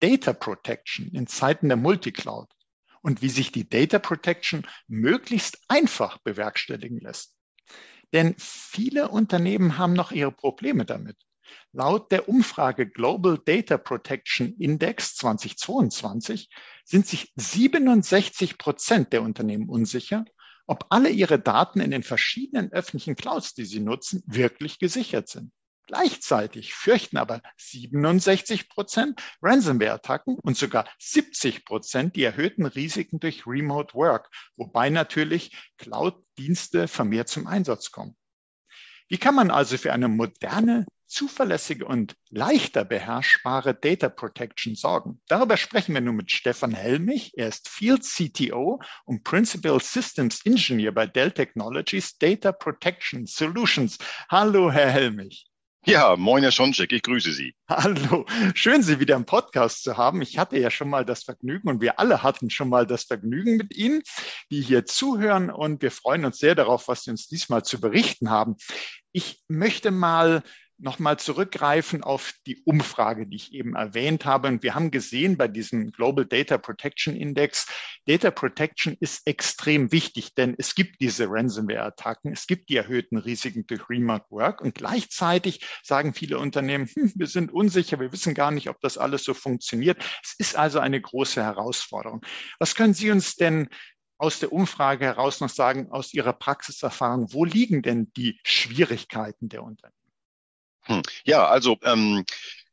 Data Protection in Zeiten der Multicloud und wie sich die Data Protection möglichst einfach bewerkstelligen lässt. Denn viele Unternehmen haben noch ihre Probleme damit. Laut der Umfrage Global Data Protection Index 2022 sind sich 67 Prozent der Unternehmen unsicher, ob alle ihre Daten in den verschiedenen öffentlichen Clouds, die sie nutzen, wirklich gesichert sind. Gleichzeitig fürchten aber 67 Prozent Ransomware-Attacken und sogar 70 Prozent die erhöhten Risiken durch Remote Work, wobei natürlich Cloud-Dienste vermehrt zum Einsatz kommen. Wie kann man also für eine moderne, zuverlässige und leichter beherrschbare Data Protection sorgen? Darüber sprechen wir nun mit Stefan Helmich. Er ist Field CTO und Principal Systems Engineer bei Dell Technologies Data Protection Solutions. Hallo, Herr Helmich. Ja, moin Herr Schoncheck, ich grüße Sie. Hallo, schön Sie wieder im Podcast zu haben. Ich hatte ja schon mal das Vergnügen und wir alle hatten schon mal das Vergnügen mit Ihnen, die hier zuhören und wir freuen uns sehr darauf, was Sie uns diesmal zu berichten haben. Ich möchte mal nochmal zurückgreifen auf die Umfrage, die ich eben erwähnt habe. Und wir haben gesehen bei diesem Global Data Protection Index, Data Protection ist extrem wichtig, denn es gibt diese Ransomware-Attacken, es gibt die erhöhten Risiken durch Remote Work und gleichzeitig sagen viele Unternehmen, hm, wir sind unsicher, wir wissen gar nicht, ob das alles so funktioniert. Es ist also eine große Herausforderung. Was können Sie uns denn aus der Umfrage heraus noch sagen, aus Ihrer Praxiserfahrung, wo liegen denn die Schwierigkeiten der Unternehmen? Hm. Ja, also ähm,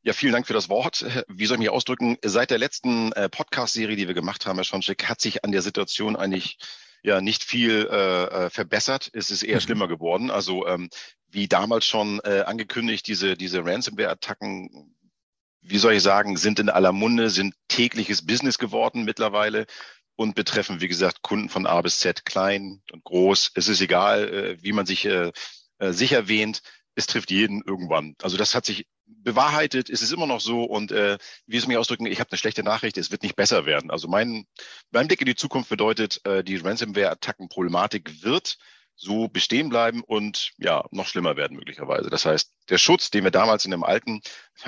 ja, vielen Dank für das Wort. Wie soll ich mich ausdrücken? Seit der letzten äh, Podcast-Serie, die wir gemacht haben, Herr Schoncheck, hat sich an der Situation eigentlich ja nicht viel äh, äh verbessert. Es ist eher mhm. schlimmer geworden. Also ähm, wie damals schon äh, angekündigt, diese, diese Ransomware-Attacken, wie soll ich sagen, sind in aller Munde, sind tägliches Business geworden mittlerweile und betreffen, wie gesagt, Kunden von A bis Z, klein und groß. Es ist egal, äh, wie man sich äh, äh sicher wähnt es trifft jeden irgendwann. Also das hat sich bewahrheitet, es ist immer noch so und äh, wie es mich ausdrücken, ich habe eine schlechte Nachricht, es wird nicht besser werden. Also mein, mein Blick in die Zukunft bedeutet, äh, die Ransomware-Attacken-Problematik wird so bestehen bleiben und ja, noch schlimmer werden möglicherweise. Das heißt, der Schutz, den wir damals in einem alten,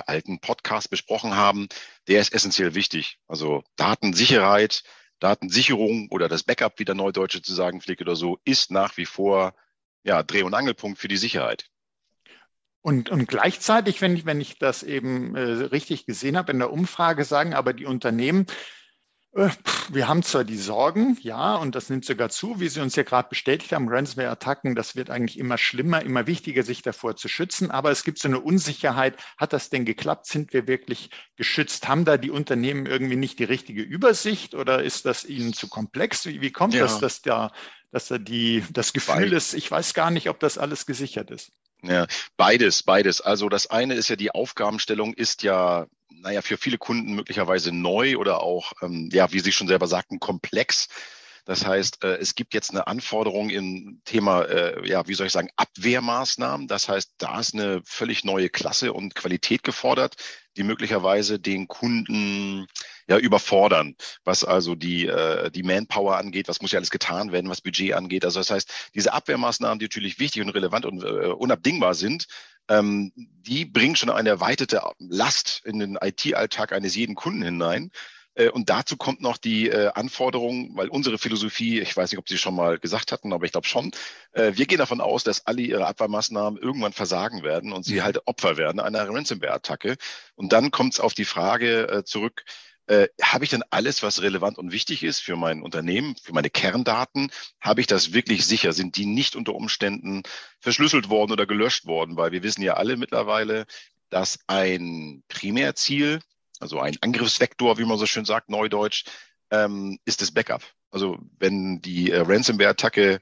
alten Podcast besprochen haben, der ist essentiell wichtig. Also Datensicherheit, Datensicherung oder das Backup, wie der Neudeutsche zu sagen pflegt oder so, ist nach wie vor ja, Dreh- und Angelpunkt für die Sicherheit. Und, und gleichzeitig, wenn ich, wenn ich das eben äh, richtig gesehen habe in der Umfrage, sagen aber die Unternehmen, äh, wir haben zwar die Sorgen, ja, und das nimmt sogar zu, wie Sie uns ja gerade bestätigt haben, Ransomware-Attacken, das wird eigentlich immer schlimmer, immer wichtiger, sich davor zu schützen. Aber es gibt so eine Unsicherheit. Hat das denn geklappt? Sind wir wirklich geschützt? Haben da die Unternehmen irgendwie nicht die richtige Übersicht oder ist das ihnen zu komplex? Wie, wie kommt ja. das, dass da, dass da die, das Gefühl Weil, ist, ich weiß gar nicht, ob das alles gesichert ist? Ja, beides, beides. Also das eine ist ja die Aufgabenstellung ist ja, naja, für viele Kunden möglicherweise neu oder auch, ähm, ja, wie Sie schon selber sagten, komplex. Das heißt, äh, es gibt jetzt eine Anforderung im Thema, äh, ja, wie soll ich sagen, Abwehrmaßnahmen. Das heißt, da ist eine völlig neue Klasse und Qualität gefordert, die möglicherweise den Kunden ja überfordern, was also die, äh, die Manpower angeht, was muss ja alles getan werden, was Budget angeht. Also das heißt, diese Abwehrmaßnahmen, die natürlich wichtig und relevant und äh, unabdingbar sind, ähm, die bringen schon eine erweiterte Last in den IT-Alltag eines jeden Kunden hinein. Äh, und dazu kommt noch die äh, Anforderung, weil unsere Philosophie, ich weiß nicht, ob Sie schon mal gesagt hatten, aber ich glaube schon, äh, wir gehen davon aus, dass alle ihre Abwehrmaßnahmen irgendwann versagen werden und sie mhm. halt Opfer werden einer Ransomware-Attacke. Und dann kommt es auf die Frage zurück, äh, habe ich denn alles, was relevant und wichtig ist für mein Unternehmen, für meine Kerndaten, habe ich das wirklich sicher? Sind die nicht unter Umständen verschlüsselt worden oder gelöscht worden? Weil wir wissen ja alle mittlerweile, dass ein Primärziel also ein Angriffsvektor, wie man so schön sagt, neudeutsch, ähm, ist das Backup. Also wenn die äh, Ransomware-Attacke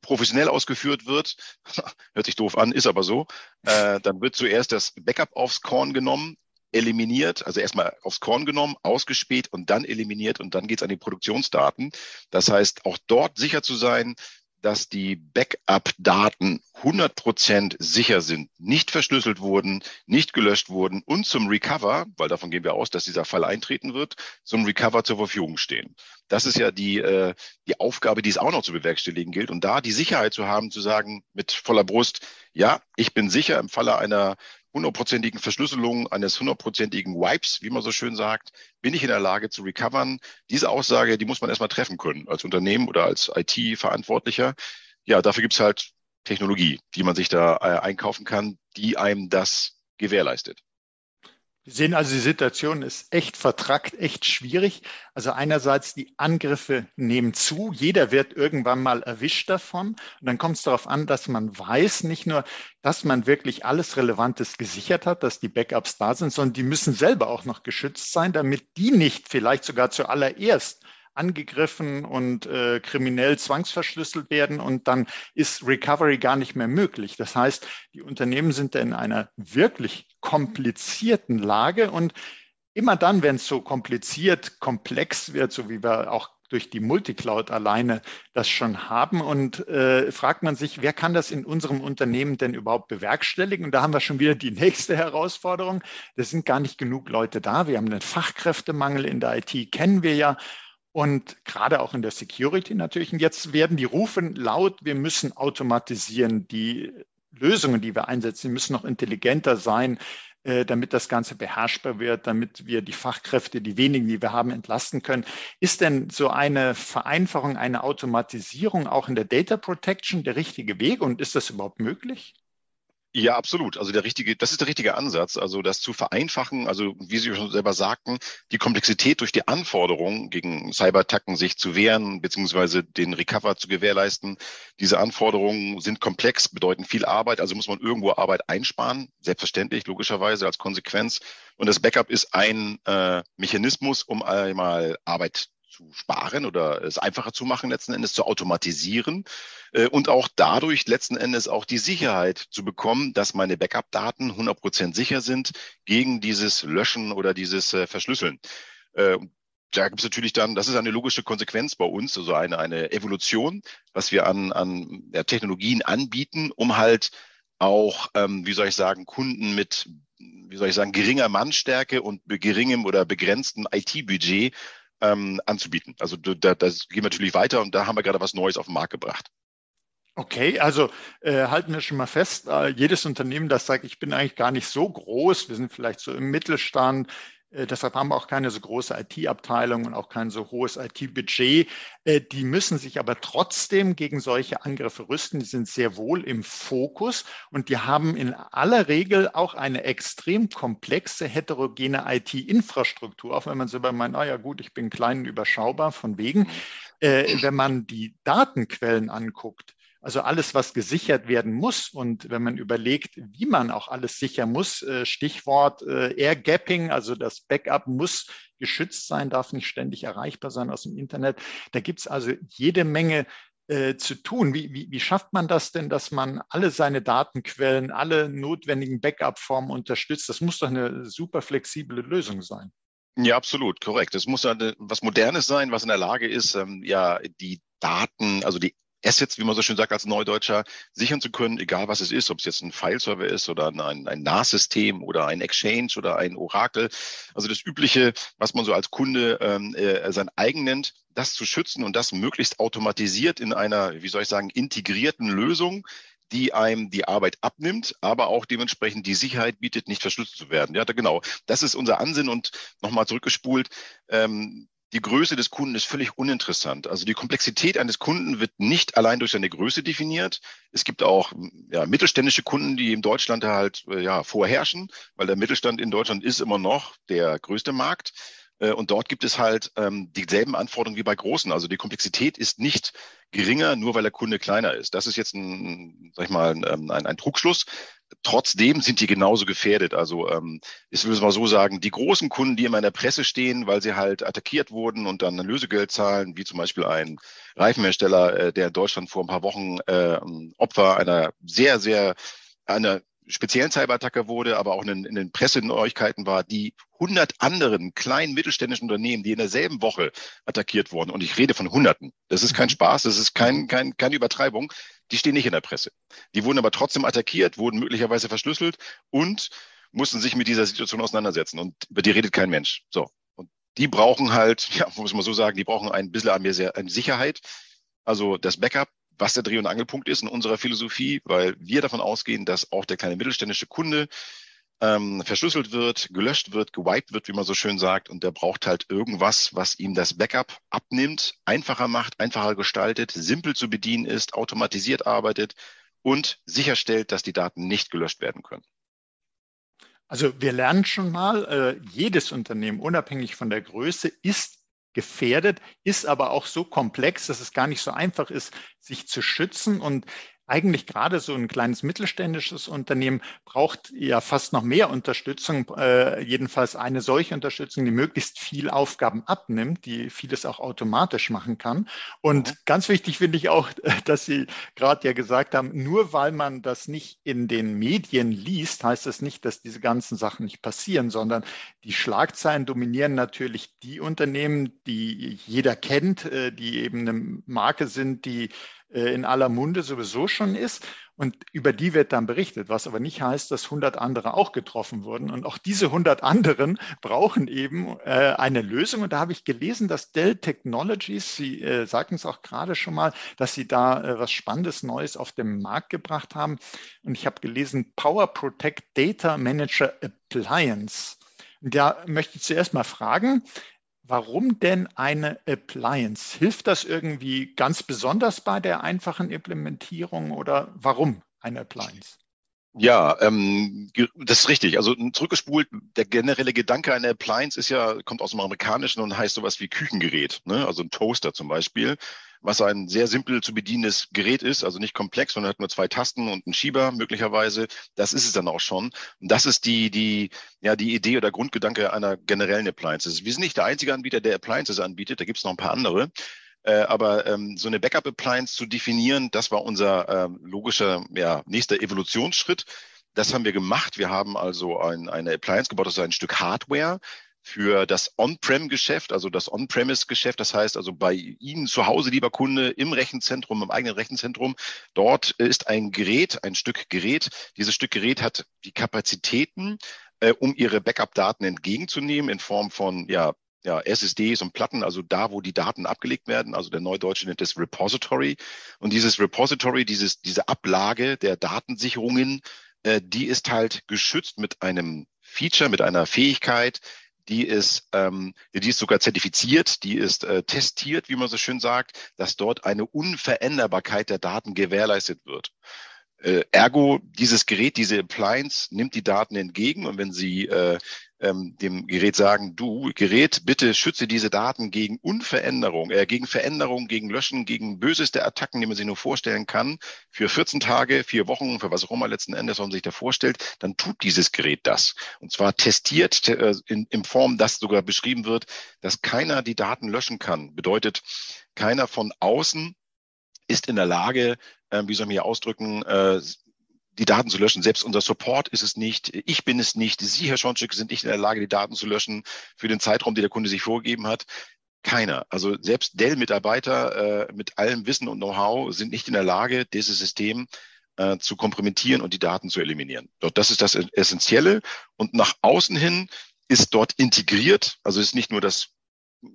professionell ausgeführt wird, hört sich doof an, ist aber so, äh, dann wird zuerst das Backup aufs Korn genommen eliminiert, also erstmal aufs Korn genommen, ausgespäht und dann eliminiert und dann geht es an die Produktionsdaten. Das heißt, auch dort sicher zu sein, dass die Backup-Daten 100% sicher sind, nicht verschlüsselt wurden, nicht gelöscht wurden und zum Recover, weil davon gehen wir aus, dass dieser Fall eintreten wird, zum Recover zur Verfügung stehen. Das ist ja die, äh, die Aufgabe, die es auch noch zu bewerkstelligen gilt. Und da die Sicherheit zu haben, zu sagen mit voller Brust, ja, ich bin sicher im Falle einer hundertprozentigen Verschlüsselung, eines hundertprozentigen Wipes, wie man so schön sagt, bin ich in der Lage zu recovern. Diese Aussage, die muss man erstmal treffen können als Unternehmen oder als IT-Verantwortlicher. Ja, dafür gibt's halt Technologie, die man sich da äh, einkaufen kann, die einem das gewährleistet. Wir sehen also, die Situation ist echt vertrackt, echt schwierig. Also einerseits die Angriffe nehmen zu. Jeder wird irgendwann mal erwischt davon. Und dann kommt es darauf an, dass man weiß, nicht nur, dass man wirklich alles Relevantes gesichert hat, dass die Backups da sind, sondern die müssen selber auch noch geschützt sein, damit die nicht vielleicht sogar zuallererst angegriffen und äh, kriminell zwangsverschlüsselt werden und dann ist Recovery gar nicht mehr möglich. Das heißt, die Unternehmen sind in einer wirklich komplizierten Lage und immer dann, wenn es so kompliziert, komplex wird, so wie wir auch durch die Multicloud alleine das schon haben. Und äh, fragt man sich, wer kann das in unserem Unternehmen denn überhaupt bewerkstelligen? Und da haben wir schon wieder die nächste Herausforderung. Es sind gar nicht genug Leute da. Wir haben einen Fachkräftemangel in der IT, kennen wir ja und gerade auch in der Security natürlich. Und jetzt werden die Rufen laut, wir müssen automatisieren. Die Lösungen, die wir einsetzen, müssen noch intelligenter sein, äh, damit das Ganze beherrschbar wird, damit wir die Fachkräfte, die wenigen, die wir haben, entlasten können. Ist denn so eine Vereinfachung, eine Automatisierung auch in der Data Protection der richtige Weg und ist das überhaupt möglich? Ja, absolut. Also der richtige, das ist der richtige Ansatz. Also das zu vereinfachen, also wie Sie schon selber sagten, die Komplexität durch die Anforderungen gegen Cyberattacken sich zu wehren, beziehungsweise den Recover zu gewährleisten. Diese Anforderungen sind komplex, bedeuten viel Arbeit, also muss man irgendwo Arbeit einsparen, selbstverständlich, logischerweise als Konsequenz. Und das Backup ist ein äh, Mechanismus, um einmal Arbeit zu sparen oder es einfacher zu machen, letzten Endes zu automatisieren äh, und auch dadurch letzten Endes auch die Sicherheit zu bekommen, dass meine Backup-Daten 100% sicher sind gegen dieses Löschen oder dieses äh, Verschlüsseln. Äh, da gibt es natürlich dann, das ist eine logische Konsequenz bei uns, also eine, eine Evolution, was wir an, an ja, Technologien anbieten, um halt auch, ähm, wie soll ich sagen, Kunden mit, wie soll ich sagen, geringer Mannstärke und geringem oder begrenzten IT-Budget ähm, anzubieten. Also da, das gehen wir natürlich weiter und da haben wir gerade was Neues auf den Markt gebracht. Okay, also äh, halten wir schon mal fest, äh, jedes Unternehmen, das sagt, ich bin eigentlich gar nicht so groß, wir sind vielleicht so im Mittelstand, deshalb haben wir auch keine so große IT-Abteilung und auch kein so hohes IT-Budget. Äh, die müssen sich aber trotzdem gegen solche Angriffe rüsten. Die sind sehr wohl im Fokus und die haben in aller Regel auch eine extrem komplexe, heterogene IT-Infrastruktur. Auch wenn man selber meint, ah ja gut, ich bin klein und überschaubar von wegen. Äh, wenn man die Datenquellen anguckt, also alles, was gesichert werden muss. Und wenn man überlegt, wie man auch alles sichern muss, äh, Stichwort äh, Air Gapping, also das Backup muss geschützt sein, darf nicht ständig erreichbar sein aus dem Internet. Da gibt es also jede Menge äh, zu tun. Wie, wie, wie schafft man das denn, dass man alle seine Datenquellen, alle notwendigen Backup-Formen unterstützt? Das muss doch eine super flexible Lösung sein. Ja, absolut, korrekt. Es muss eine, was Modernes sein, was in der Lage ist, ähm, ja, die Daten, also die Assets, wie man so schön sagt als Neudeutscher, sichern zu können, egal was es ist, ob es jetzt ein File-Server ist oder ein, ein NAS-System oder ein Exchange oder ein Oracle. Also das Übliche, was man so als Kunde ähm, äh, sein eigen nennt, das zu schützen und das möglichst automatisiert in einer, wie soll ich sagen, integrierten Lösung, die einem die Arbeit abnimmt, aber auch dementsprechend die Sicherheit bietet, nicht verschlüsselt zu werden. Ja, genau. Das ist unser Ansinn und nochmal zurückgespult. Ähm, die Größe des Kunden ist völlig uninteressant. Also die Komplexität eines Kunden wird nicht allein durch seine Größe definiert. Es gibt auch ja, mittelständische Kunden, die in Deutschland halt äh, ja, vorherrschen, weil der Mittelstand in Deutschland ist immer noch der größte Markt. Äh, und dort gibt es halt ähm, dieselben Anforderungen wie bei großen. Also die Komplexität ist nicht geringer, nur weil der Kunde kleiner ist. Das ist jetzt ein, sag ich mal, ein, ähm, ein, ein Trugschluss. Trotzdem sind die genauso gefährdet. Also ähm, ich will es mal so sagen, die großen Kunden, die immer in der Presse stehen, weil sie halt attackiert wurden und dann ein Lösegeld zahlen, wie zum Beispiel ein Reifenhersteller, äh, der in Deutschland vor ein paar Wochen äh, Opfer einer sehr, sehr einer speziellen Cyberattacke wurde, aber auch in, in den Presseneuigkeiten war, die 100 anderen kleinen mittelständischen Unternehmen, die in derselben Woche attackiert wurden, und ich rede von Hunderten, das ist kein mhm. Spaß, das ist kein, kein, keine Übertreibung, die stehen nicht in der Presse. Die wurden aber trotzdem attackiert, wurden möglicherweise verschlüsselt und mussten sich mit dieser Situation auseinandersetzen. Und über die redet kein Mensch. So. Und die brauchen halt, ja, muss man so sagen, die brauchen ein bisschen an an Sicherheit. Also das Backup, was der Dreh- und Angelpunkt ist in unserer Philosophie, weil wir davon ausgehen, dass auch der kleine mittelständische Kunde ähm, verschlüsselt wird, gelöscht wird, gewiped wird, wie man so schön sagt. Und der braucht halt irgendwas, was ihm das Backup abnimmt, einfacher macht, einfacher gestaltet, simpel zu bedienen ist, automatisiert arbeitet und sicherstellt, dass die Daten nicht gelöscht werden können. Also wir lernen schon mal, äh, jedes Unternehmen, unabhängig von der Größe, ist gefährdet, ist aber auch so komplex, dass es gar nicht so einfach ist, sich zu schützen. Und eigentlich gerade so ein kleines mittelständisches Unternehmen braucht ja fast noch mehr Unterstützung, äh, jedenfalls eine solche Unterstützung, die möglichst viel Aufgaben abnimmt, die vieles auch automatisch machen kann. Und mhm. ganz wichtig finde ich auch, dass Sie gerade ja gesagt haben, nur weil man das nicht in den Medien liest, heißt das nicht, dass diese ganzen Sachen nicht passieren, sondern die Schlagzeilen dominieren natürlich die Unternehmen, die jeder kennt, äh, die eben eine Marke sind, die äh, in aller Munde sowieso schon ist. Und über die wird dann berichtet, was aber nicht heißt, dass 100 andere auch getroffen wurden. Und auch diese 100 anderen brauchen eben äh, eine Lösung. Und da habe ich gelesen, dass Dell Technologies, Sie äh, sagten es auch gerade schon mal, dass Sie da äh, was Spannendes Neues auf den Markt gebracht haben. Und ich habe gelesen, Power Protect Data Manager Appliance. Und da möchte ich zuerst mal fragen, Warum denn eine Appliance? Hilft das irgendwie ganz besonders bei der einfachen Implementierung oder warum eine Appliance? Ja, ähm, das ist richtig. Also zurückgespult, der generelle Gedanke einer Appliance ist ja, kommt aus dem Amerikanischen und heißt sowas wie Küchengerät, ne? also ein Toaster zum Beispiel was ein sehr simpel zu bedienendes Gerät ist, also nicht komplex, sondern hat nur zwei Tasten und einen Schieber möglicherweise. Das ist es dann auch schon. Und das ist die, die, ja, die Idee oder Grundgedanke einer generellen Appliances. Wir sind nicht der einzige Anbieter, der Appliances anbietet. Da gibt es noch ein paar andere. Äh, aber ähm, so eine Backup-Appliance zu definieren, das war unser ähm, logischer ja, nächster Evolutionsschritt. Das haben wir gemacht. Wir haben also ein, eine Appliance gebaut, das ist ein Stück Hardware, für das On-Prem-Geschäft, also das On-Premise-Geschäft. Das heißt also bei Ihnen zu Hause, lieber Kunde, im Rechenzentrum, im eigenen Rechenzentrum. Dort ist ein Gerät, ein Stück Gerät. Dieses Stück Gerät hat die Kapazitäten, äh, um Ihre Backup-Daten entgegenzunehmen in Form von, ja, ja, SSDs und Platten, also da, wo die Daten abgelegt werden. Also der Neudeutsche nennt es Repository. Und dieses Repository, dieses, diese Ablage der Datensicherungen, äh, die ist halt geschützt mit einem Feature, mit einer Fähigkeit, die ist, ähm, die ist sogar zertifiziert, die ist äh, testiert, wie man so schön sagt, dass dort eine Unveränderbarkeit der Daten gewährleistet wird. Äh, ergo, dieses Gerät, diese Appliance nimmt die Daten entgegen und wenn Sie äh, ähm, dem Gerät sagen, du Gerät, bitte schütze diese Daten gegen Unveränderung, äh, gegen Veränderung, gegen Löschen, gegen böseste Attacken, die man sich nur vorstellen kann, für 14 Tage, vier Wochen, für was auch immer letzten Endes man sich da vorstellt, dann tut dieses Gerät das. Und zwar testiert äh, in, in Form, dass sogar beschrieben wird, dass keiner die Daten löschen kann. Bedeutet, keiner von außen ist in der Lage, äh, wie soll man hier ausdrücken, äh, die Daten zu löschen. Selbst unser Support ist es nicht. Ich bin es nicht. Sie, Herr Schonczyk, sind nicht in der Lage, die Daten zu löschen für den Zeitraum, den der Kunde sich vorgegeben hat. Keiner. Also selbst Dell-Mitarbeiter äh, mit allem Wissen und Know-how sind nicht in der Lage, dieses System äh, zu kompromittieren und die Daten zu eliminieren. Dort, das ist das Essentielle. Und nach außen hin ist dort integriert, also ist nicht nur das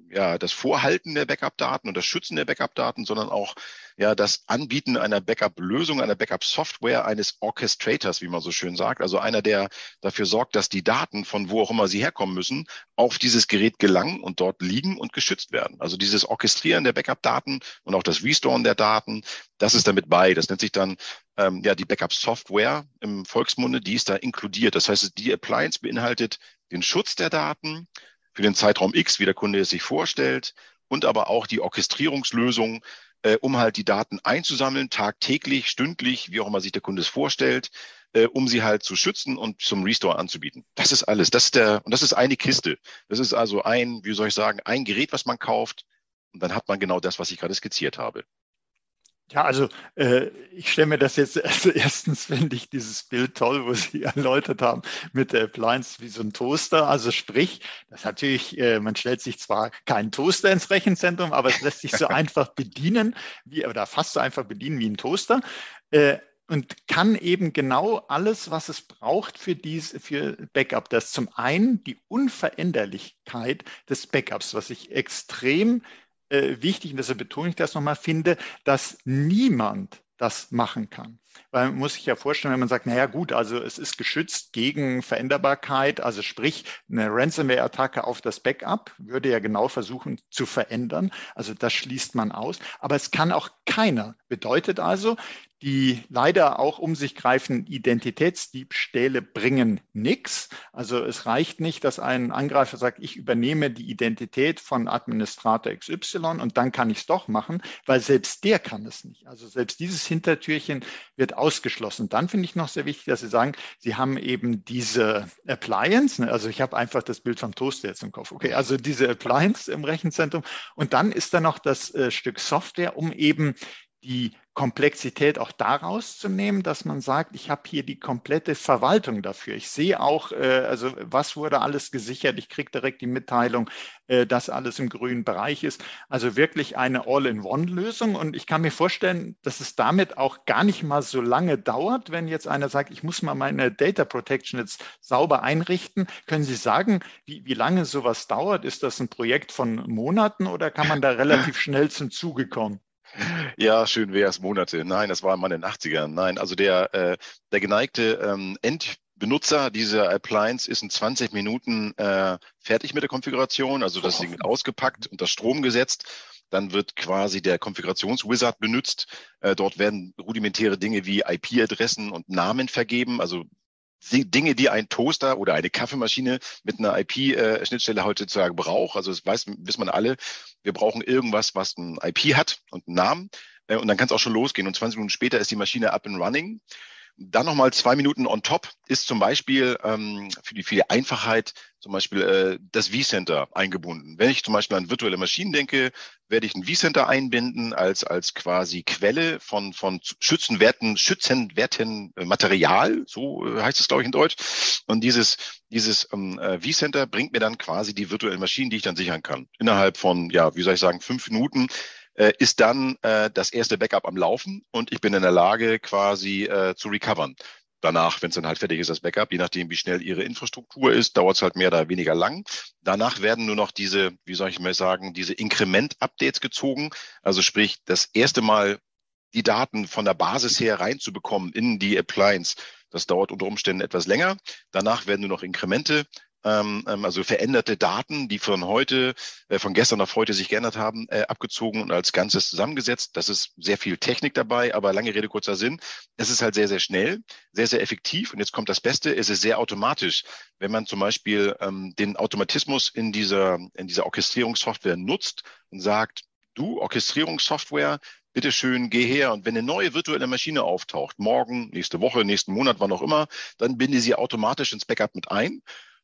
ja, das Vorhalten der Backup-Daten und das Schützen der Backup-Daten, sondern auch ja, das Anbieten einer Backup-Lösung, einer Backup-Software, eines Orchestrators, wie man so schön sagt. Also einer, der dafür sorgt, dass die Daten, von wo auch immer sie herkommen müssen, auf dieses Gerät gelangen und dort liegen und geschützt werden. Also dieses Orchestrieren der Backup-Daten und auch das Restoren der Daten, das ist damit bei. Das nennt sich dann ähm, ja die Backup-Software im Volksmunde, die ist da inkludiert. Das heißt, die Appliance beinhaltet den Schutz der Daten, für den Zeitraum X, wie der Kunde es sich vorstellt, und aber auch die Orchestrierungslösung, äh, um halt die Daten einzusammeln, tagtäglich, stündlich, wie auch immer sich der Kunde es vorstellt, äh, um sie halt zu schützen und zum Restore anzubieten. Das ist alles. Das ist der, und das ist eine Kiste. Das ist also ein, wie soll ich sagen, ein Gerät, was man kauft, und dann hat man genau das, was ich gerade skizziert habe. Ja, also äh, ich stelle mir das jetzt, also erstens finde ich dieses Bild toll, wo Sie erläutert haben mit der Appliance wie so ein Toaster. Also sprich, das natürlich, äh, man stellt sich zwar keinen Toaster ins Rechenzentrum, aber es lässt sich so einfach bedienen, wie, oder fast so einfach bedienen wie ein Toaster. Äh, und kann eben genau alles, was es braucht für diese, für Backup. Das ist zum einen die Unveränderlichkeit des Backups, was ich extrem äh, wichtig, und deshalb betone ich das nochmal, finde, dass niemand das machen kann. Weil man muss sich ja vorstellen, wenn man sagt, naja gut, also es ist geschützt gegen Veränderbarkeit, also sprich eine Ransomware-Attacke auf das Backup würde ja genau versuchen zu verändern. Also das schließt man aus. Aber es kann auch keiner. Bedeutet also, die leider auch um sich greifenden Identitätsdiebstähle bringen nichts. Also es reicht nicht, dass ein Angreifer sagt, ich übernehme die Identität von Administrator XY und dann kann ich es doch machen, weil selbst der kann es nicht. Also selbst dieses Hintertürchen wird ausgeschlossen. Dann finde ich noch sehr wichtig, dass Sie sagen, Sie haben eben diese Appliance, ne? also ich habe einfach das Bild vom Toaster jetzt im Kopf. Okay, also diese Appliance im Rechenzentrum und dann ist da noch das äh, Stück Software, um eben die Komplexität auch daraus zu nehmen, dass man sagt, ich habe hier die komplette Verwaltung dafür. Ich sehe auch, äh, also was wurde alles gesichert. Ich kriege direkt die Mitteilung, äh, dass alles im grünen Bereich ist. Also wirklich eine All-in-One-Lösung. Und ich kann mir vorstellen, dass es damit auch gar nicht mal so lange dauert, wenn jetzt einer sagt, ich muss mal meine Data Protection jetzt sauber einrichten. Können Sie sagen, wie, wie lange sowas dauert? Ist das ein Projekt von Monaten oder kann man da relativ schnell zum Zuge kommen? Ja, schön wäre es Monate. Nein, das war mal in den 80ern. Nein, also der, äh, der geneigte ähm, Endbenutzer dieser Appliance ist in 20 Minuten äh, fertig mit der Konfiguration. Also das Ding wird ausgepackt und das Strom gesetzt. Dann wird quasi der Konfigurationswizard benutzt. Äh, dort werden rudimentäre Dinge wie IP-Adressen und Namen vergeben. Also Dinge, die ein Toaster oder eine Kaffeemaschine mit einer IP-Schnittstelle heutzutage braucht. Also das weiß, wissen man alle. Wir brauchen irgendwas, was ein IP hat und einen Namen. Äh, und dann kann es auch schon losgehen. Und 20 Minuten später ist die Maschine up and running. Dann nochmal zwei Minuten on top ist zum Beispiel ähm, für, die, für die Einfachheit zum Beispiel äh, das vCenter eingebunden. Wenn ich zum Beispiel an virtuelle Maschinen denke, werde ich ein vCenter einbinden als, als quasi Quelle von, von schützenwerten, schützenwerten äh, Material, so äh, heißt es, glaube ich, in Deutsch. Und dieses, dieses ähm, äh, vCenter bringt mir dann quasi die virtuellen Maschinen, die ich dann sichern kann. Innerhalb von, ja, wie soll ich sagen, fünf Minuten äh, ist dann äh, das erste Backup am Laufen und ich bin in der Lage, quasi äh, zu recovern. Danach, wenn es dann halt fertig ist, das Backup, je nachdem, wie schnell Ihre Infrastruktur ist, dauert es halt mehr oder weniger lang. Danach werden nur noch diese, wie soll ich mal sagen, diese Inkrement-Updates gezogen. Also sprich, das erste Mal die Daten von der Basis her reinzubekommen in die Appliance. Das dauert unter Umständen etwas länger. Danach werden nur noch Inkremente also veränderte Daten, die von heute, äh, von gestern auf heute sich geändert haben, äh, abgezogen und als Ganzes zusammengesetzt. Das ist sehr viel Technik dabei, aber lange Rede, kurzer Sinn. Es ist halt sehr, sehr schnell, sehr, sehr effektiv. Und jetzt kommt das Beste, es ist sehr automatisch. Wenn man zum Beispiel ähm, den Automatismus in dieser, in dieser Orchestrierungssoftware nutzt und sagt, du, Orchestrierungssoftware, bitteschön, geh her und wenn eine neue virtuelle Maschine auftaucht, morgen, nächste Woche, nächsten Monat, wann auch immer, dann binde sie automatisch ins Backup mit ein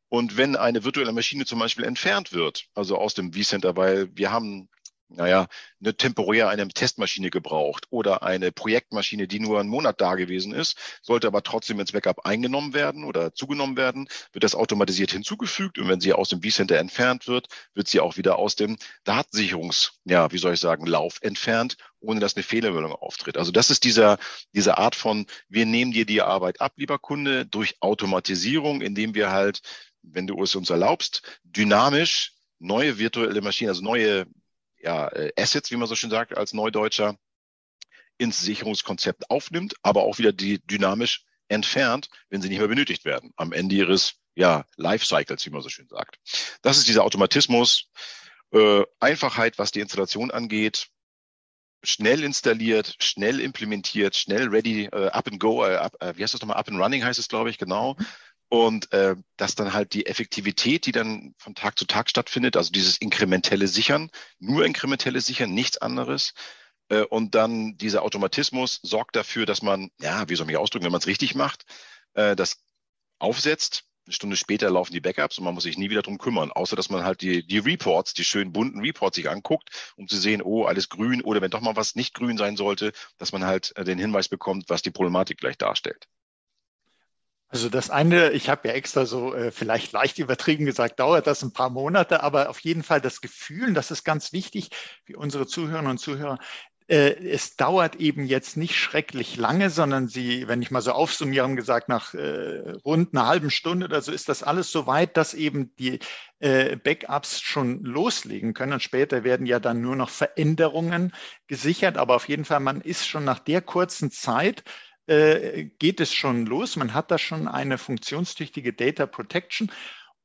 und wenn eine virtuelle Maschine zum Beispiel entfernt wird, also aus dem vCenter, weil wir haben naja, eine temporär eine Testmaschine gebraucht oder eine Projektmaschine, die nur einen Monat da gewesen ist, sollte aber trotzdem ins Backup eingenommen werden oder zugenommen werden, wird das automatisiert hinzugefügt und wenn sie aus dem vCenter entfernt wird, wird sie auch wieder aus dem Datensicherungs, ja, wie soll ich sagen, Lauf entfernt, ohne dass eine Fehlermeldung auftritt. Also das ist dieser, diese Art von, wir nehmen dir die Arbeit ab, lieber Kunde, durch Automatisierung, indem wir halt wenn du es uns erlaubst, dynamisch neue virtuelle Maschinen, also neue ja, äh, Assets, wie man so schön sagt, als Neudeutscher, ins Sicherungskonzept aufnimmt, aber auch wieder die dynamisch entfernt, wenn sie nicht mehr benötigt werden, am Ende ihres ja, Lifecycles, wie man so schön sagt. Das ist dieser Automatismus, äh, Einfachheit, was die Installation angeht, schnell installiert, schnell implementiert, schnell ready, äh, up and go, äh, up, äh, wie heißt das nochmal, up and running heißt es, glaube ich, genau. Und äh, dass dann halt die Effektivität, die dann von Tag zu Tag stattfindet, also dieses inkrementelle Sichern, nur inkrementelle Sichern, nichts anderes. Äh, und dann dieser Automatismus sorgt dafür, dass man, ja, wie soll ich mich ausdrücken, wenn man es richtig macht, äh, das aufsetzt, eine Stunde später laufen die Backups und man muss sich nie wieder drum kümmern, außer dass man halt die, die Reports, die schönen bunten Reports sich anguckt, um zu sehen, oh, alles grün oder wenn doch mal was nicht grün sein sollte, dass man halt äh, den Hinweis bekommt, was die Problematik gleich darstellt. Also das eine, ich habe ja extra so äh, vielleicht leicht übertrieben gesagt, dauert das ein paar Monate, aber auf jeden Fall das Gefühl, das ist ganz wichtig für unsere Zuhörerinnen und Zuhörer, äh, es dauert eben jetzt nicht schrecklich lange, sondern sie, wenn ich mal so aufsummiere, haben gesagt, nach äh, rund einer halben Stunde oder so ist das alles so weit, dass eben die äh, Backups schon loslegen können. Und später werden ja dann nur noch Veränderungen gesichert. Aber auf jeden Fall, man ist schon nach der kurzen Zeit äh, geht es schon los. Man hat da schon eine funktionstüchtige Data Protection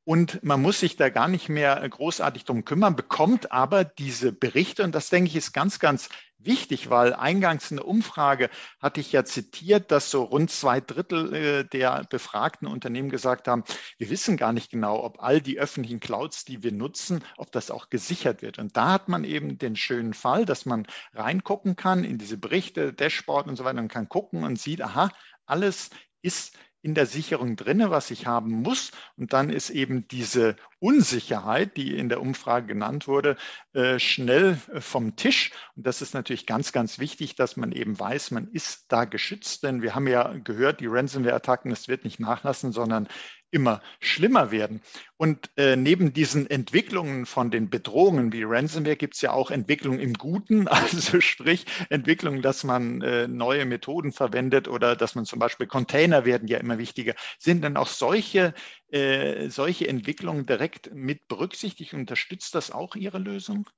und man muss sich da gar nicht mehr großartig drum kümmern, bekommt aber diese Berichte. Und das denke ich ist ganz, ganz wichtig, weil eingangs in der Umfrage hatte ich ja zitiert, dass so rund zwei Drittel äh, der befragten Unternehmen gesagt haben, wir wissen gar nicht genau, ob all die öffentlichen Clouds, die wir nutzen, ob das auch gesichert wird. Und da hat man eben den schönen Fall, dass man reingucken kann in diese Berichte, Dashboard und so weiter und kann gucken und sieht, aha, alles ist in der Sicherung drinne, was ich haben muss. Und dann ist eben diese Unsicherheit, die in der Umfrage genannt wurde, äh, schnell äh, vom Tisch. Und das ist natürlich ganz, ganz wichtig, dass man eben weiß, man ist da geschützt. Denn wir haben ja gehört, die Ransomware-Attacken, es wird nicht nachlassen, sondern immer schlimmer werden. Und äh, neben diesen Entwicklungen von den Bedrohungen wie Ransomware gibt es ja auch Entwicklungen im Guten, also sprich Entwicklungen, dass man äh, neue Methoden verwendet oder dass man zum Beispiel Container werden ja immer wichtiger. Sind dann auch solche, äh, solche Entwicklungen direkt mit berücksichtigt? Unterstützt das auch Ihre Lösung?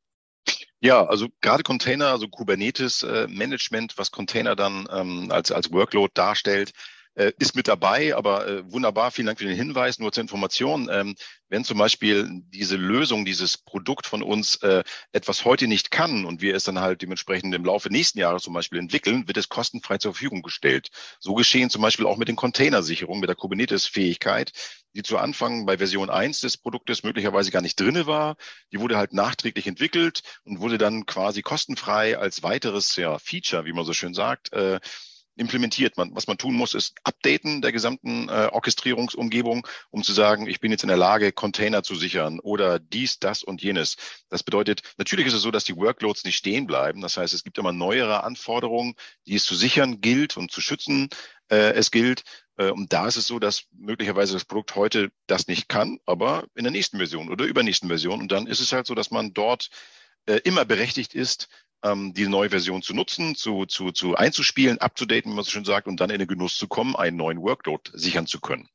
Ja, also gerade Container, also Kubernetes äh, was Container dann ähm, als, als Workload darstellt, äh, ist mit dabei, aber äh, wunderbar, vielen Dank für den Hinweis. Nur zur Information, ähm, wenn zum Beispiel diese Lösung, dieses Produkt von uns äh, etwas heute nicht kann und wir es dann halt dementsprechend im Laufe nächsten Jahres zum Beispiel entwickeln, wird es kostenfrei zur Verfügung gestellt. So geschehen zum Beispiel auch mit den Containersicherungen, mit der Kubernetes-Fähigkeit, die zu Anfang bei Version 1 des Produktes möglicherweise gar nicht drinne war. Die wurde halt nachträglich entwickelt und wurde dann quasi kostenfrei als weiteres ja, Feature, wie man so schön sagt, äh, implementiert. Man, was man tun muss, ist updaten der gesamten äh, Orchestrierungsumgebung, um zu sagen, ich bin jetzt in der Lage, Container zu sichern oder dies, das und jenes. Das bedeutet, natürlich ist es so, dass die Workloads nicht stehen bleiben. Das heißt, es gibt immer neuere Anforderungen, die es zu sichern gilt und zu schützen äh, es gilt. Äh, und da ist es so, dass möglicherweise das Produkt heute das nicht kann, aber in der nächsten Version oder übernächsten Version. Und dann ist es halt so, dass man dort äh, immer berechtigt ist, ähm, die neue Version zu nutzen, zu, zu, zu einzuspielen, abzudaten, wie man so schön sagt, und dann in den Genuss zu kommen, einen neuen Workload sichern zu können.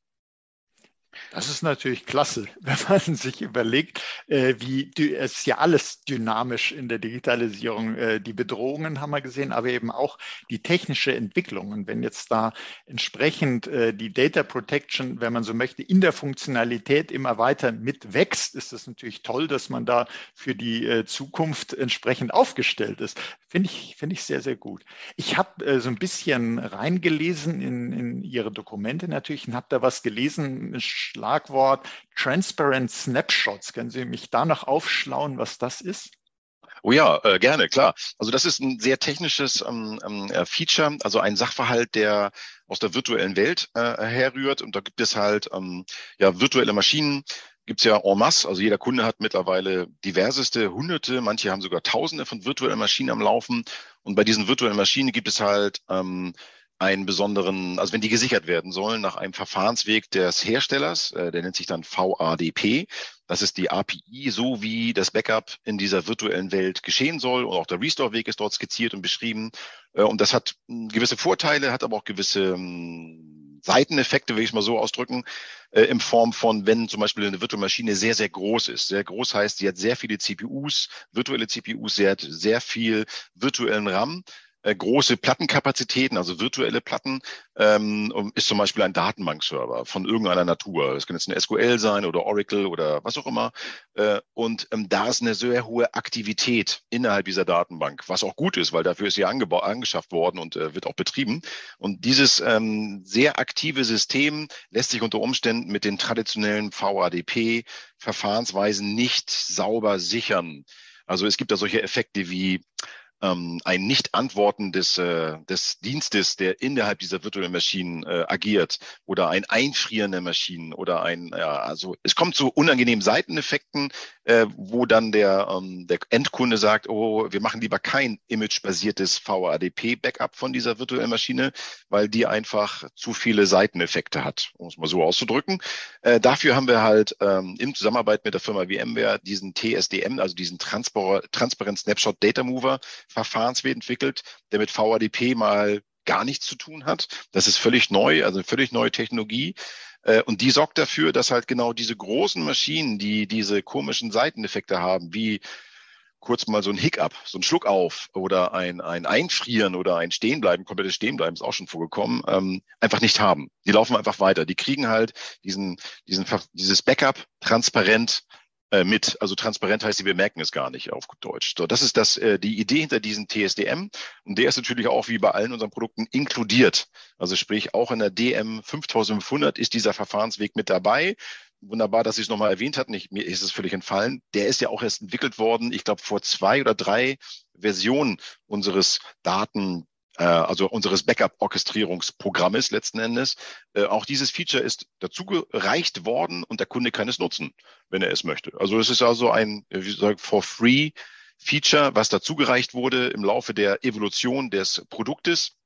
Das ist natürlich klasse, wenn man sich überlegt, äh, wie es ja alles dynamisch in der Digitalisierung. Äh, die Bedrohungen haben wir gesehen, aber eben auch die technische Entwicklung. Und wenn jetzt da entsprechend äh, die Data Protection, wenn man so möchte, in der Funktionalität immer weiter mitwächst, ist es natürlich toll, dass man da für die Zukunft entsprechend aufgestellt ist. Finde ich, finde ich sehr, sehr gut. Ich habe so ein bisschen reingelesen in, in Ihre Dokumente natürlich und habe da was gelesen, Schlagwort Transparent Snapshots. Können Sie mich da noch aufschlauen, was das ist? Oh ja, äh, gerne, klar. Also das ist ein sehr technisches ähm, ähm, äh, Feature, also ein Sachverhalt, der aus der virtuellen Welt äh, herrührt. Und da gibt es halt ähm, ja virtuelle Maschinen, gibt's ja en masse. Also jeder Kunde hat mittlerweile diverseste Hunderte, manche haben sogar Tausende von virtuellen Maschinen am Laufen. Und bei diesen virtuellen Maschinen gibt es halt ähm, einen besonderen, also wenn die gesichert werden sollen nach einem Verfahrensweg des Herstellers, äh, der nennt sich dann VADP. Das ist die API, so wie das Backup in dieser virtuellen Welt geschehen soll. Und auch der Restore-Weg ist dort skizziert und beschrieben. Äh, und das hat hm, gewisse Vorteile, hat aber auch gewisse hm, Seiteneffekte, will ich mal so ausdrücken, äh, in Form von, wenn zum Beispiel eine virtuelle Maschine sehr, sehr groß ist. Sehr groß heißt, sie hat sehr viele CPUs, virtuelle CPUs, sie hat sehr viel virtuellen RAM äh, große Plattenkapazitäten, also virtuelle Platten, ähm, ist zum Beispiel ein Datenbankserver von irgendeiner Natur. Das kann jetzt eine SQL sein oder Oracle oder was auch immer. Äh, und ähm, da ist eine sehr hohe Aktivität innerhalb dieser Datenbank, was auch gut ist, weil dafür ist sie angeschafft worden und äh, wird auch betrieben. Und dieses ähm, sehr aktive System lässt sich unter Umständen mit den traditionellen VADP-Verfahrensweisen nicht sauber sichern. Also es gibt da solche Effekte wie ähm, ein Nicht-Antworten des, äh, des Dienstes, der innerhalb dieser virtuellen Maschinen äh, agiert oder ein Einfrieren der Maschinen oder ein, ja, also es kommt zu unangenehmen Seiteneffekten, äh, wo dann der, ähm, der Endkunde sagt, oh, wir machen lieber kein imagebasiertes VADP-Backup von dieser virtuellen Maschine, weil die einfach zu viele Seiteneffekte hat, um es mal so auszudrücken. Äh, dafür haben wir halt ähm, in Zusammenarbeit mit der Firma VMware diesen TSDM, also diesen Transpar Transparent Snapshot Data Mover Verfahrensweg entwickelt, der mit VADP mal gar nichts zu tun hat. Das ist völlig neu, also eine völlig neue Technologie. Äh, und die sorgt dafür, dass halt genau diese großen Maschinen, die diese komischen Seiteneffekte haben, wie kurz mal so ein Hiccup, so ein Schluck auf oder ein, ein Einfrieren oder ein Stehenbleiben, komplettes Stehenbleiben ist auch schon vorgekommen, ähm, einfach nicht haben. Die laufen einfach weiter. Die kriegen halt diesen, diesen, dieses Backup transparent äh, mit. Also transparent heißt, sie bemerken es gar nicht auf Deutsch. So, das ist das, äh, die Idee hinter diesem TSDM. Und der ist natürlich auch wie bei allen unseren Produkten inkludiert. Also sprich, auch in der DM 5500 ist dieser Verfahrensweg mit dabei. Wunderbar, dass Sie es nochmal erwähnt hatten. Ich, mir ist es völlig entfallen. Der ist ja auch erst entwickelt worden, ich glaube, vor zwei oder drei Versionen unseres Daten, also unseres Backup-Orchestrierungsprogrammes letzten Endes. Äh, auch dieses Feature ist dazu gereicht worden und der Kunde kann es nutzen, wenn er es möchte. Also es ist also ein, wie gesagt, for free Feature, was dazugereicht wurde im Laufe der Evolution des Produktes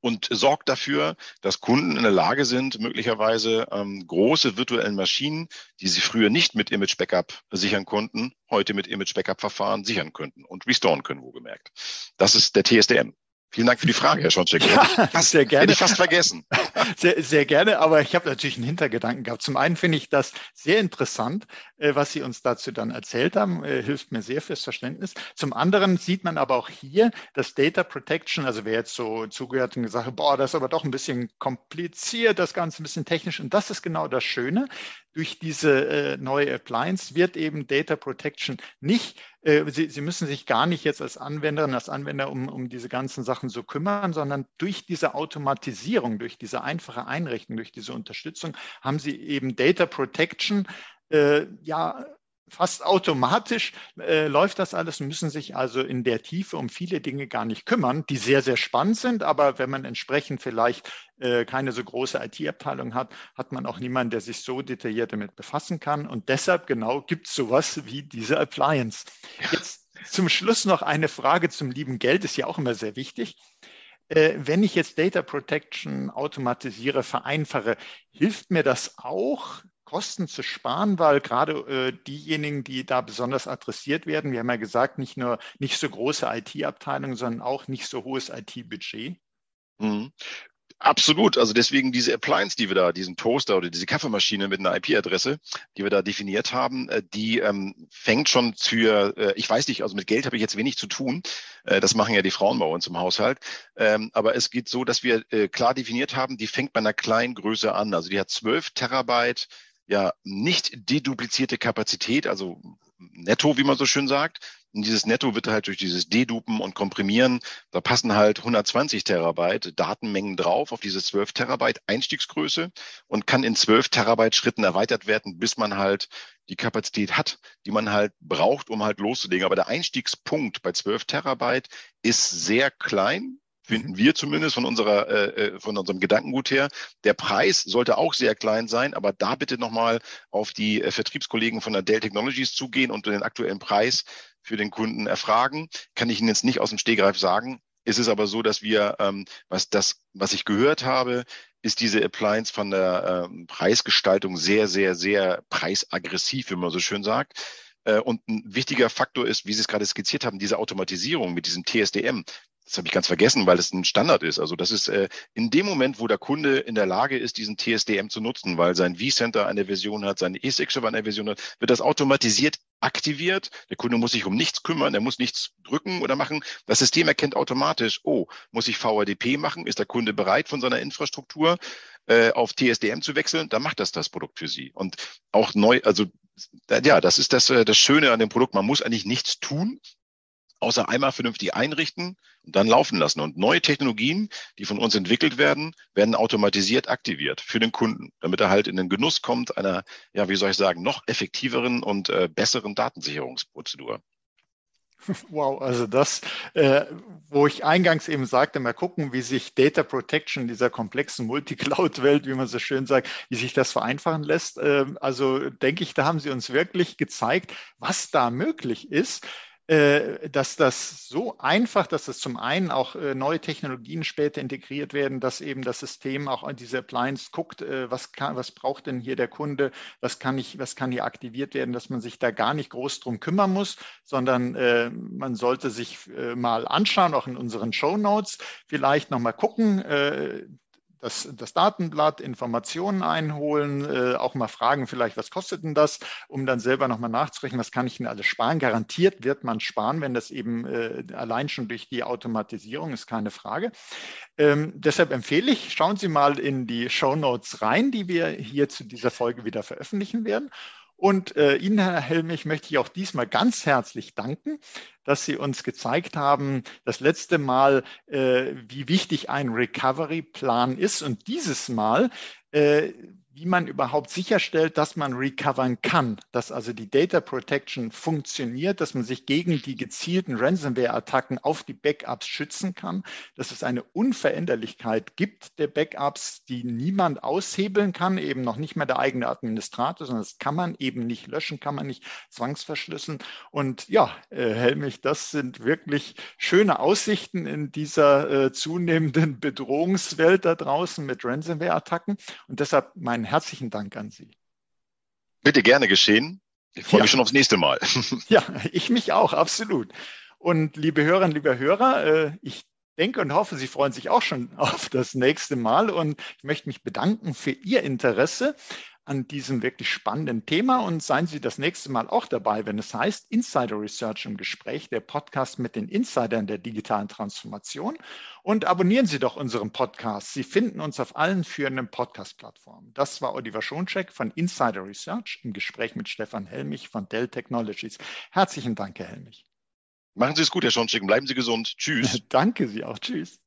und sorgt dafür, dass Kunden in der Lage sind, möglicherweise ähm, große virtuellen Maschinen, die sie früher nicht mit Image Backup sichern konnten, heute mit Image Backup Verfahren sichern könnten und restoren können, wo gemerkt. Das ist der TSDM. Vielen Dank für die Frage, Herr Schoncheck. Ja, sehr gerne. Hätte ich fast vergessen. Sehr, sehr gerne, aber ich habe natürlich einen Hintergedanken gehabt. Zum einen finde ich das sehr interessant, äh, was Sie uns dazu dann erzählt haben, äh, hilft mir sehr fürs Verständnis. Zum anderen sieht man aber auch hier, dass Data Protection, also wer jetzt so zugehört und gesagt hat, boah, das ist aber doch ein bisschen kompliziert, das Ganze ein bisschen technisch. Und das ist genau das Schöne durch diese äh, neue Appliance wird eben Data Protection nicht, äh, Sie, Sie müssen sich gar nicht jetzt als Anwenderin, als Anwender um, um diese ganzen Sachen so kümmern, sondern durch diese Automatisierung, durch diese einfache Einrichtung, durch diese Unterstützung haben Sie eben Data Protection äh, ja fast automatisch äh, läuft das alles und müssen sich also in der Tiefe um viele Dinge gar nicht kümmern, die sehr, sehr spannend sind. Aber wenn man entsprechend vielleicht äh, keine so große IT-Abteilung hat, hat man auch niemanden, der sich so detailliert damit befassen kann. Und deshalb genau gibt es sowas wie diese Appliance. Jetzt zum Schluss noch eine Frage zum lieben Geld, ist ja auch immer sehr wichtig. Äh, wenn ich jetzt Data Protection automatisiere, vereinfache, hilft mir das auch, Kosten zu sparen, weil gerade äh, diejenigen, die da besonders adressiert werden, wir haben ja gesagt, nicht nur nicht so große IT-Abteilungen, sondern auch nicht so hohes IT-Budget. Mhm. Absolut. Also deswegen diese Appliance, die wir da, diesen Toaster oder diese Kaffeemaschine mit einer IP-Adresse, die wir da definiert haben, äh, die ähm, fängt schon für, äh, ich weiß nicht, also mit Geld habe ich jetzt wenig zu tun. Äh, das machen ja die Frauen bei uns im Haushalt. Ähm, aber es geht so, dass wir äh, klar definiert haben, die fängt bei einer kleinen Größe an. Also die hat 12 Terabyte ja nicht deduplizierte Kapazität, also netto, wie man so schön sagt. Und dieses Netto wird halt durch dieses Dedupen und Komprimieren, da passen halt 120 Terabyte Datenmengen drauf auf diese 12 Terabyte Einstiegsgröße und kann in 12 Terabyte Schritten erweitert werden, bis man halt die Kapazität hat, die man halt braucht, um halt loszulegen. Aber der Einstiegspunkt bei 12 Terabyte ist sehr klein, finden wir zumindest von unserer äh, äh, von unserem Gedankengut her. Der Preis sollte auch sehr klein sein, aber da bitte nochmal auf die äh, Vertriebskollegen von der Dell Technologies zugehen und den aktuellen Preis für den Kunden erfragen. Kann ich Ihnen jetzt nicht aus dem Stegreif sagen. Es ist aber so, dass wir, ähm, was das, was ich gehört habe, ist diese Appliance von der ähm, Preisgestaltung sehr, sehr, sehr preisaggressiv, wie man so schön sagt. Äh, und ein wichtiger Faktor ist, wie Sie es gerade skizziert haben, diese Automatisierung mit diesem TSDM das habe ich ganz vergessen, weil es ein Standard ist. Also das ist äh, in dem Moment, wo der Kunde in der Lage ist, diesen TSDM zu nutzen, weil sein vCenter eine Version hat, seine E6-Server eine Version hat, wird das automatisiert aktiviert. Der Kunde muss sich um nichts kümmern, er muss nichts drücken oder machen. Das System erkennt automatisch, oh, muss ich VADP machen? Ist der Kunde bereit von seiner Infrastruktur äh, auf TSDM zu wechseln? Dann macht das das Produkt für Sie. Und auch neu, also ja, das ist das, äh, das Schöne an dem Produkt. Man muss eigentlich nichts tun außer einmal vernünftig einrichten und dann laufen lassen. Und neue Technologien, die von uns entwickelt werden, werden automatisiert aktiviert für den Kunden, damit er halt in den Genuss kommt einer, ja, wie soll ich sagen, noch effektiveren und äh, besseren Datensicherungsprozedur. Wow, also das, äh, wo ich eingangs eben sagte, mal gucken, wie sich Data Protection in dieser komplexen Multicloud-Welt, wie man so schön sagt, wie sich das vereinfachen lässt. Äh, also denke ich, da haben Sie uns wirklich gezeigt, was da möglich ist. Äh, dass das so einfach, dass es zum einen auch äh, neue Technologien später integriert werden, dass eben das System auch an diese Appliance guckt, äh, was, kann, was braucht denn hier der Kunde, was kann, ich, was kann hier aktiviert werden, dass man sich da gar nicht groß drum kümmern muss, sondern man sollte sich mal anschauen, auch in unseren Show Notes, vielleicht nochmal gucken, das, das Datenblatt, Informationen einholen, äh, auch mal fragen, vielleicht, was kostet denn das, um dann selber nochmal nachzurechnen, was kann ich denn alles sparen. Garantiert wird man sparen, wenn das eben äh, allein schon durch die Automatisierung ist, keine Frage. Ähm, deshalb empfehle ich, schauen Sie mal in die Show Notes rein, die wir hier zu dieser Folge wieder veröffentlichen werden. Und äh, Ihnen, Herr Helmich, möchte ich auch diesmal ganz herzlich danken, dass Sie uns gezeigt haben, das letzte Mal, äh, wie wichtig ein Recovery-Plan ist. Und dieses Mal äh, wie man überhaupt sicherstellt, dass man recovern kann, dass also die Data Protection funktioniert, dass man sich gegen die gezielten Ransomware-Attacken auf die Backups schützen kann, dass es eine Unveränderlichkeit gibt der Backups, die niemand aushebeln kann, eben noch nicht mehr der eigene Administrator, sondern das kann man eben nicht löschen, kann man nicht zwangsverschlüsseln. Und ja, äh, Helmich, das sind wirklich schöne Aussichten in dieser äh, zunehmenden Bedrohungswelt da draußen mit Ransomware-Attacken. Und deshalb mein herzlichen Dank an Sie. Bitte gerne geschehen. Ich freue ja. mich schon aufs nächste Mal. ja, ich mich auch, absolut. Und liebe Hörerinnen, liebe Hörer, äh, ich denke und hoffe, Sie freuen sich auch schon auf das nächste Mal. Und ich möchte mich bedanken für Ihr Interesse an diesem wirklich spannenden Thema und seien Sie das nächste Mal auch dabei, wenn es heißt Insider Research im Gespräch, der Podcast mit den Insidern der digitalen Transformation. Und abonnieren Sie doch unseren Podcast. Sie finden uns auf allen führenden Podcast-Plattformen. Das war Oliver Schoncheck von Insider Research im Gespräch mit Stefan Helmich von Dell Technologies. Herzlichen Dank, Herr Helmich. Machen Sie es gut, Herr Schoncheck. Bleiben Sie gesund. Tschüss. Danke Sie auch. Tschüss.